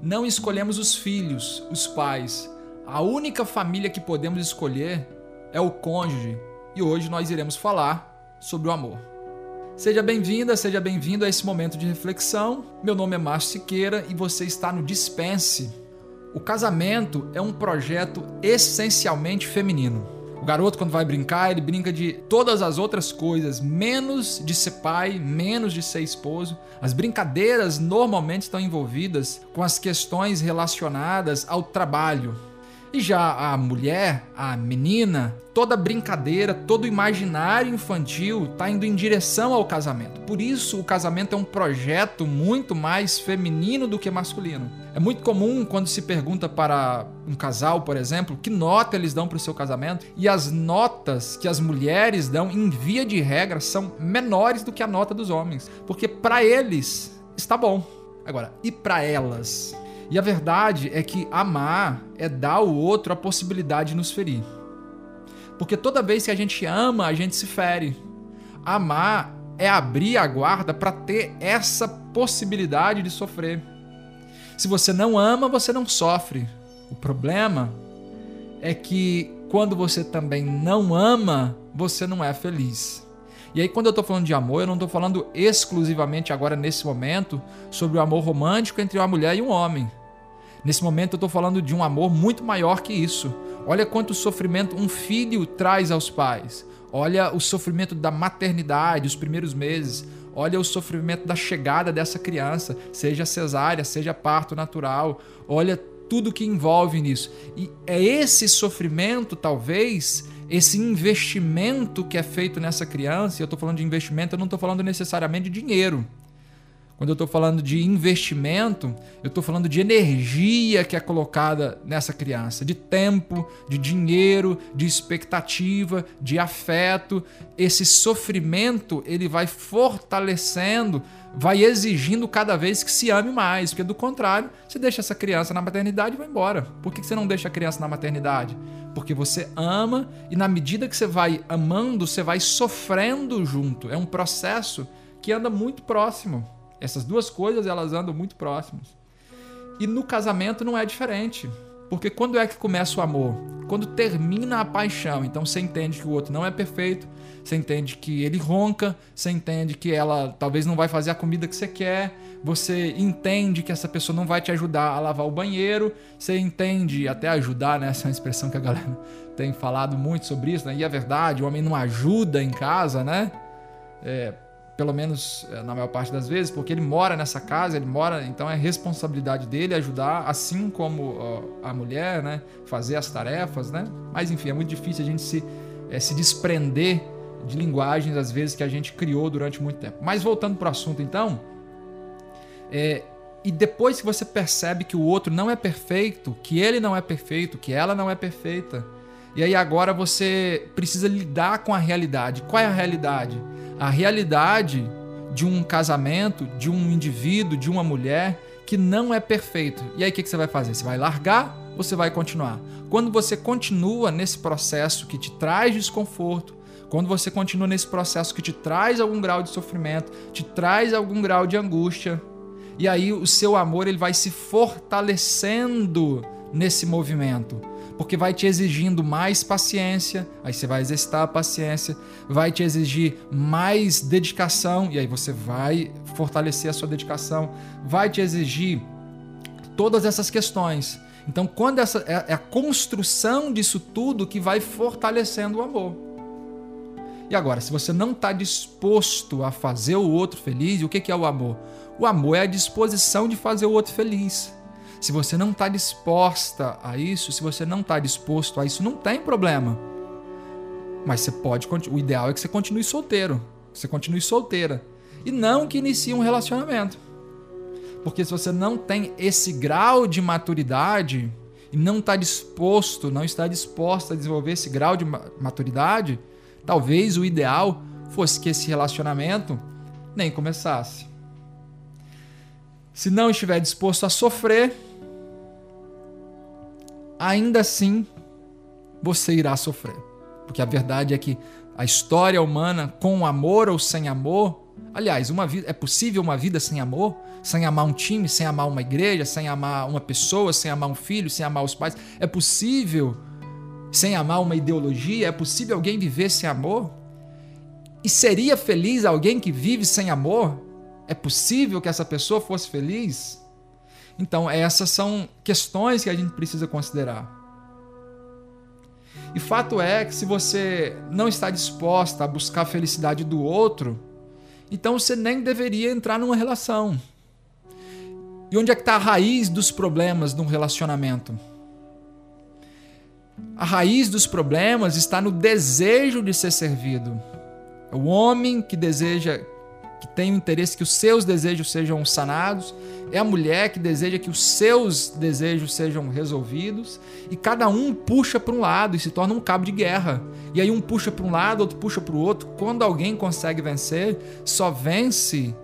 não escolhemos os filhos, os pais. A única família que podemos escolher é o cônjuge. E hoje nós iremos falar sobre o amor. Seja bem-vinda, seja bem-vindo a esse momento de reflexão. Meu nome é Márcio Siqueira e você está no Dispense. O casamento é um projeto essencialmente feminino. O garoto, quando vai brincar, ele brinca de todas as outras coisas, menos de ser pai, menos de ser esposo. As brincadeiras normalmente estão envolvidas com as questões relacionadas ao trabalho, e já a mulher, a menina, toda brincadeira, todo imaginário infantil está indo em direção ao casamento. Por isso, o casamento é um projeto muito mais feminino do que masculino. É muito comum quando se pergunta para um casal, por exemplo, que nota eles dão para o seu casamento, e as notas que as mulheres dão, em via de regra, são menores do que a nota dos homens, porque para eles está bom. Agora, e para elas? E a verdade é que amar é dar ao outro a possibilidade de nos ferir. Porque toda vez que a gente ama, a gente se fere. Amar é abrir a guarda para ter essa possibilidade de sofrer. Se você não ama, você não sofre. O problema é que quando você também não ama, você não é feliz. E aí, quando eu estou falando de amor, eu não estou falando exclusivamente agora nesse momento sobre o amor romântico entre uma mulher e um homem. Nesse momento eu estou falando de um amor muito maior que isso. Olha quanto sofrimento um filho traz aos pais. Olha o sofrimento da maternidade, os primeiros meses. Olha o sofrimento da chegada dessa criança, seja cesárea, seja parto natural. Olha tudo que envolve nisso. E é esse sofrimento, talvez, esse investimento que é feito nessa criança, e eu estou falando de investimento, eu não estou falando necessariamente de dinheiro. Quando eu estou falando de investimento, eu estou falando de energia que é colocada nessa criança, de tempo, de dinheiro, de expectativa, de afeto. Esse sofrimento ele vai fortalecendo, vai exigindo cada vez que se ame mais, porque do contrário, você deixa essa criança na maternidade e vai embora. Por que você não deixa a criança na maternidade? Porque você ama e na medida que você vai amando, você vai sofrendo junto. É um processo que anda muito próximo. Essas duas coisas elas andam muito próximas. E no casamento não é diferente. Porque quando é que começa o amor? Quando termina a paixão. Então você entende que o outro não é perfeito, você entende que ele ronca, você entende que ela talvez não vai fazer a comida que você quer, você entende que essa pessoa não vai te ajudar a lavar o banheiro, você entende até ajudar, né? Essa é uma expressão que a galera tem falado muito sobre isso, né? E é verdade, o homem não ajuda em casa, né? É, pelo menos eh, na maior parte das vezes, porque ele mora nessa casa, ele mora, então é responsabilidade dele ajudar, assim como a mulher, né, fazer as tarefas, né? Mas enfim, é muito difícil a gente se, é, se desprender de linguagens às vezes que a gente criou durante muito tempo. Mas voltando para o assunto, então, é, e depois que você percebe que o outro não é perfeito, que ele não é perfeito, que ela não é perfeita, e aí agora você precisa lidar com a realidade. Qual é a realidade? A realidade de um casamento, de um indivíduo, de uma mulher que não é perfeito. E aí o que, você vai fazer? Você vai largar ou você vai continuar? Quando você continua nesse processo que te traz desconforto, quando você continua nesse processo que te traz algum grau de sofrimento, te traz algum grau de angústia, e aí o seu amor ele vai se fortalecendo nesse movimento porque vai te exigindo mais paciência, aí você vai exercitar a paciência, vai te exigir mais dedicação, e aí você vai fortalecer a sua dedicação, vai te exigir todas essas questões. Então, quando essa é, é a construção disso tudo que vai fortalecendo o amor. E agora, se você não está disposto a fazer o outro feliz, o que é o amor? O amor é a disposição de fazer o outro feliz. Se você não está disposta a isso, se você não está disposto a isso, não tem problema. Mas você pode. O ideal é que você continue solteiro. Que você continue solteira. E não que inicie um relacionamento. Porque se você não tem esse grau de maturidade e não está disposto, não está disposta a desenvolver esse grau de maturidade, talvez o ideal fosse que esse relacionamento nem começasse. Se não estiver disposto a sofrer, ainda assim você irá sofrer. Porque a verdade é que a história humana, com amor ou sem amor, Aliás, uma vida é possível uma vida sem amor, sem amar um time, sem amar uma igreja, sem amar uma pessoa, sem amar um filho, sem amar os pais. É possível sem amar uma ideologia? É possível alguém viver sem amor? E seria feliz alguém que vive sem amor? É possível que essa pessoa fosse feliz? Então, essas são questões que a gente precisa considerar. E fato é que se você não está disposta a buscar a felicidade do outro, então você nem deveria entrar numa relação. E onde é que está a raiz dos problemas de um relacionamento? A raiz dos problemas está no desejo de ser servido. É o homem que deseja, que tem o interesse que os seus desejos sejam sanados, é a mulher que deseja que os seus desejos sejam resolvidos, e cada um puxa para um lado e se torna um cabo de guerra. E aí um puxa para um lado, outro puxa para o outro. Quando alguém consegue vencer, só vence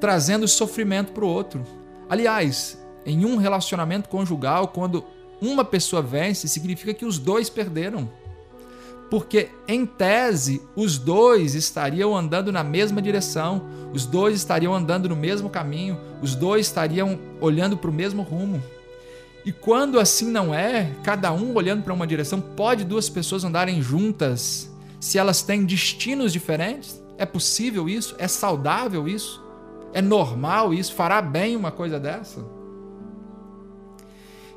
trazendo sofrimento para o outro. Aliás, em um relacionamento conjugal, quando uma pessoa vence, significa que os dois perderam. Porque, em tese, os dois estariam andando na mesma direção, os dois estariam andando no mesmo caminho, os dois estariam olhando para o mesmo rumo. E quando assim não é, cada um olhando para uma direção, pode duas pessoas andarem juntas se elas têm destinos diferentes? É possível isso? É saudável isso? É normal isso? Fará bem uma coisa dessa?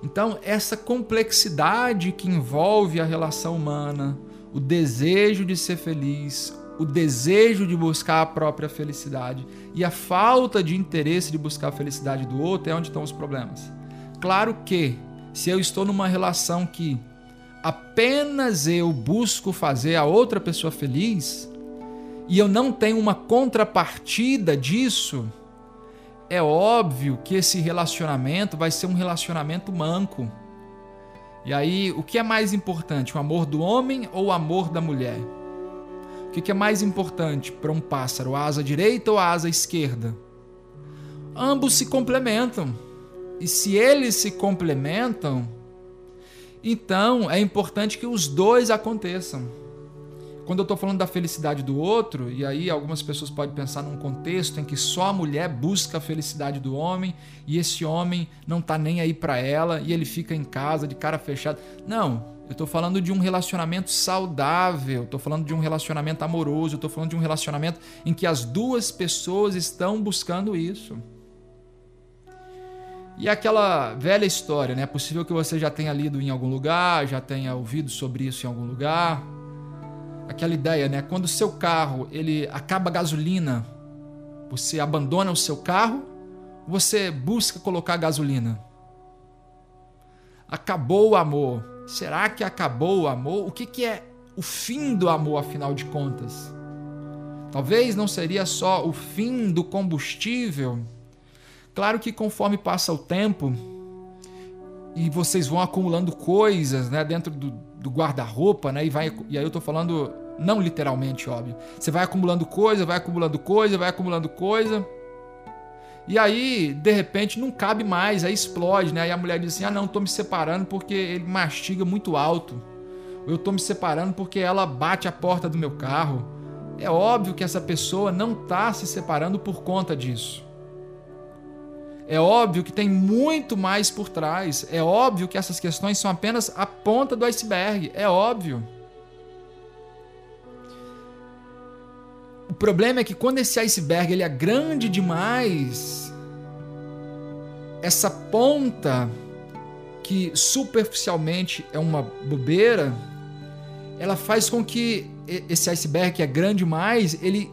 Então, essa complexidade que envolve a relação humana, o desejo de ser feliz, o desejo de buscar a própria felicidade e a falta de interesse de buscar a felicidade do outro é onde estão os problemas. Claro que, se eu estou numa relação que apenas eu busco fazer a outra pessoa feliz e eu não tenho uma contrapartida disso, é óbvio que esse relacionamento vai ser um relacionamento manco. E aí, o que é mais importante, o amor do homem ou o amor da mulher? O que é mais importante para um pássaro, a asa direita ou a asa esquerda? Ambos se complementam. E se eles se complementam, então é importante que os dois aconteçam quando eu estou falando da felicidade do outro, e aí algumas pessoas podem pensar num contexto em que só a mulher busca a felicidade do homem e esse homem não está nem aí para ela e ele fica em casa de cara fechada. Não, eu estou falando de um relacionamento saudável, estou falando de um relacionamento amoroso, estou falando de um relacionamento em que as duas pessoas estão buscando isso. E aquela velha história, né? É possível que você já tenha lido em algum lugar, já tenha ouvido sobre isso em algum lugar aquela ideia, né? Quando o seu carro ele acaba a gasolina, você abandona o seu carro, você busca colocar gasolina. Acabou o amor. Será que acabou o amor? O que, que é o fim do amor, afinal de contas? Talvez não seria só o fim do combustível. Claro que conforme passa o tempo e vocês vão acumulando coisas né, dentro do, do guarda-roupa, né, e, vai, e aí eu estou falando não literalmente, óbvio. Você vai acumulando coisa, vai acumulando coisa, vai acumulando coisa. E aí, de repente, não cabe mais, aí explode, né? Aí a mulher diz assim: ah, não, tô me separando porque ele mastiga muito alto. Eu tô me separando porque ela bate a porta do meu carro. É óbvio que essa pessoa não tá se separando por conta disso. É óbvio que tem muito mais por trás. É óbvio que essas questões são apenas a ponta do iceberg. É óbvio. Problema é que quando esse iceberg ele é grande demais, essa ponta que superficialmente é uma bobeira, ela faz com que esse iceberg que é grande demais, ele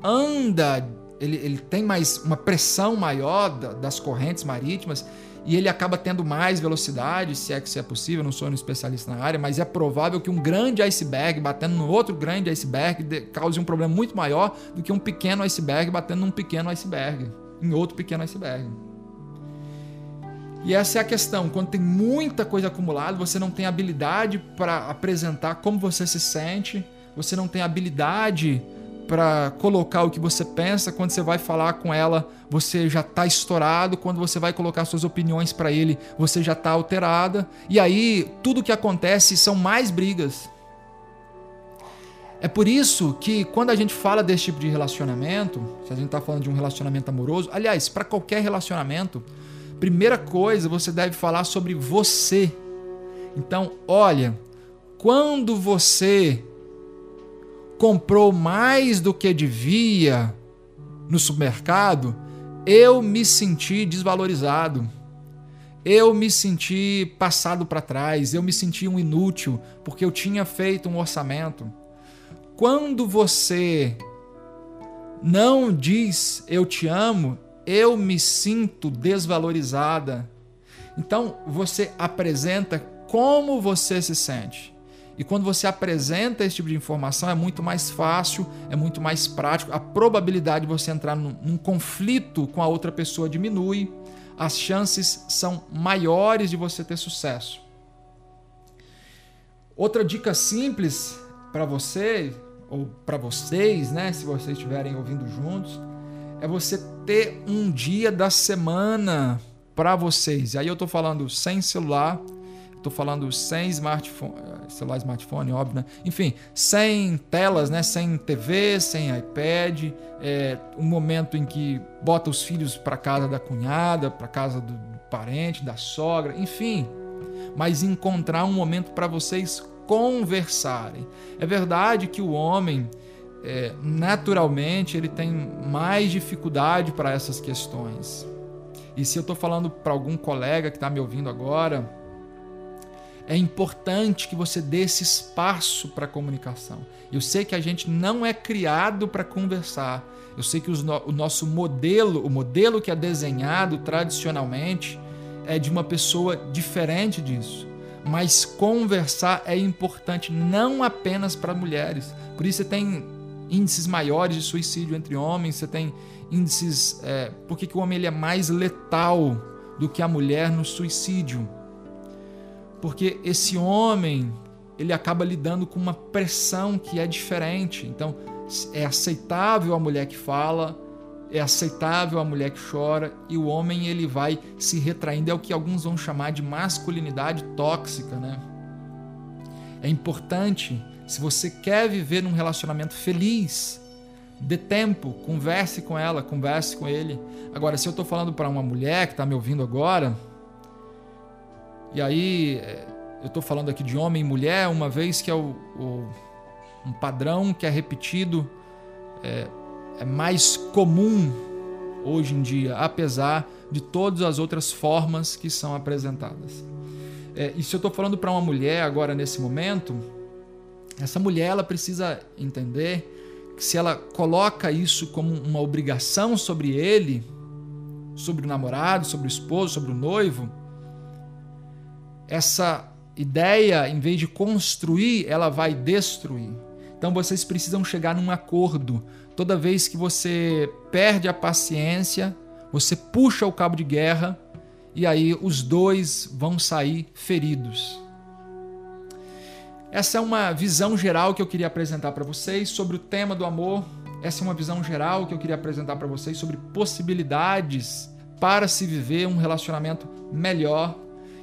anda, ele, ele tem mais uma pressão maior das correntes marítimas e ele acaba tendo mais velocidade, se é que isso é possível, não sou um especialista na área, mas é provável que um grande iceberg batendo no outro grande iceberg cause um problema muito maior do que um pequeno iceberg batendo num pequeno iceberg, em outro pequeno iceberg. E essa é a questão, quando tem muita coisa acumulada, você não tem habilidade para apresentar como você se sente, você não tem habilidade para colocar o que você pensa. Quando você vai falar com ela, você já está estourado. Quando você vai colocar suas opiniões para ele, você já está alterada. E aí tudo que acontece são mais brigas. É por isso que quando a gente fala desse tipo de relacionamento, se a gente está falando de um relacionamento amoroso, aliás, para qualquer relacionamento, primeira coisa você deve falar sobre você. Então, olha, quando você comprou mais do que devia no supermercado, eu me senti desvalorizado. Eu me senti passado para trás, eu me senti um inútil porque eu tinha feito um orçamento quando você não diz eu te amo, eu me sinto desvalorizada. Então você apresenta como você se sente. E quando você apresenta esse tipo de informação, é muito mais fácil, é muito mais prático. A probabilidade de você entrar num, num conflito com a outra pessoa diminui, as chances são maiores de você ter sucesso. Outra dica simples para você ou para vocês, né, se vocês estiverem ouvindo juntos, é você ter um dia da semana para vocês. E aí eu tô falando sem celular, tô falando sem smartphone, celular smartphone, óbvio, né? Enfim, sem telas, né? Sem TV, sem iPad, é, um momento em que bota os filhos para casa da cunhada, para casa do parente, da sogra, enfim, mas encontrar um momento para vocês conversarem. É verdade que o homem, é, naturalmente, ele tem mais dificuldade para essas questões. E se eu estou falando para algum colega que está me ouvindo agora, é importante que você dê esse espaço para a comunicação. Eu sei que a gente não é criado para conversar. Eu sei que no, o nosso modelo, o modelo que é desenhado tradicionalmente, é de uma pessoa diferente disso mas conversar é importante não apenas para mulheres. Por isso você tem índices maiores de suicídio entre homens, você tem índices. É, por que, o homem ele é mais letal do que a mulher no suicídio? Porque esse homem ele acaba lidando com uma pressão que é diferente. Então é aceitável a mulher que fala, é aceitável a mulher que chora e o homem ele vai se retraindo. É o que alguns vão chamar de masculinidade tóxica, né? É importante, se você quer viver num relacionamento feliz, dê tempo, converse com ela, converse com ele. Agora, se eu estou falando para uma mulher que está me ouvindo agora, e aí é, eu estou falando aqui de homem e mulher, uma vez que é o, o um padrão que é repetido é, é mais comum hoje em dia, apesar de todas as outras formas que são apresentadas. É, e se eu estou falando para uma mulher agora nesse momento, essa mulher ela precisa entender que se ela coloca isso como uma obrigação sobre ele, sobre o namorado, sobre o esposo, sobre o noivo, essa ideia, em vez de construir, ela vai destruir. Então vocês precisam chegar num acordo Toda vez que você perde a paciência, você puxa o cabo de guerra e aí os dois vão sair feridos. Essa é uma visão geral que eu queria apresentar para vocês sobre o tema do amor. Essa é uma visão geral que eu queria apresentar para vocês sobre possibilidades para se viver um relacionamento melhor.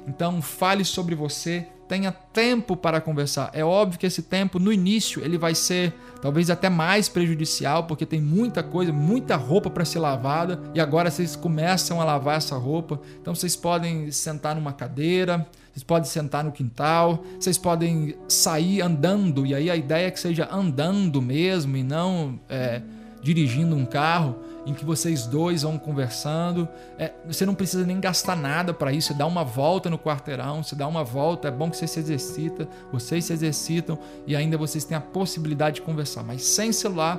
Então, fale sobre você, tenha tempo para conversar. É óbvio que esse tempo no início ele vai ser talvez até mais prejudicial, porque tem muita coisa, muita roupa para ser lavada e agora vocês começam a lavar essa roupa. Então vocês podem sentar numa cadeira, vocês podem sentar no quintal, vocês podem sair andando e aí a ideia é que seja andando mesmo e não é, dirigindo um carro em que vocês dois vão conversando. É, você não precisa nem gastar nada para isso. Você dá uma volta no quarteirão, você dá uma volta. É bom que você se exercita, vocês se exercitam e ainda vocês têm a possibilidade de conversar, mas sem celular,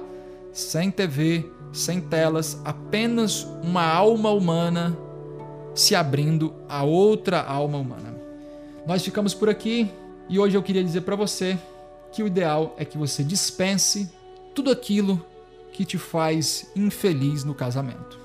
sem TV, sem telas, apenas uma alma humana se abrindo a outra alma humana. Nós ficamos por aqui e hoje eu queria dizer para você que o ideal é que você dispense tudo aquilo que te faz infeliz no casamento.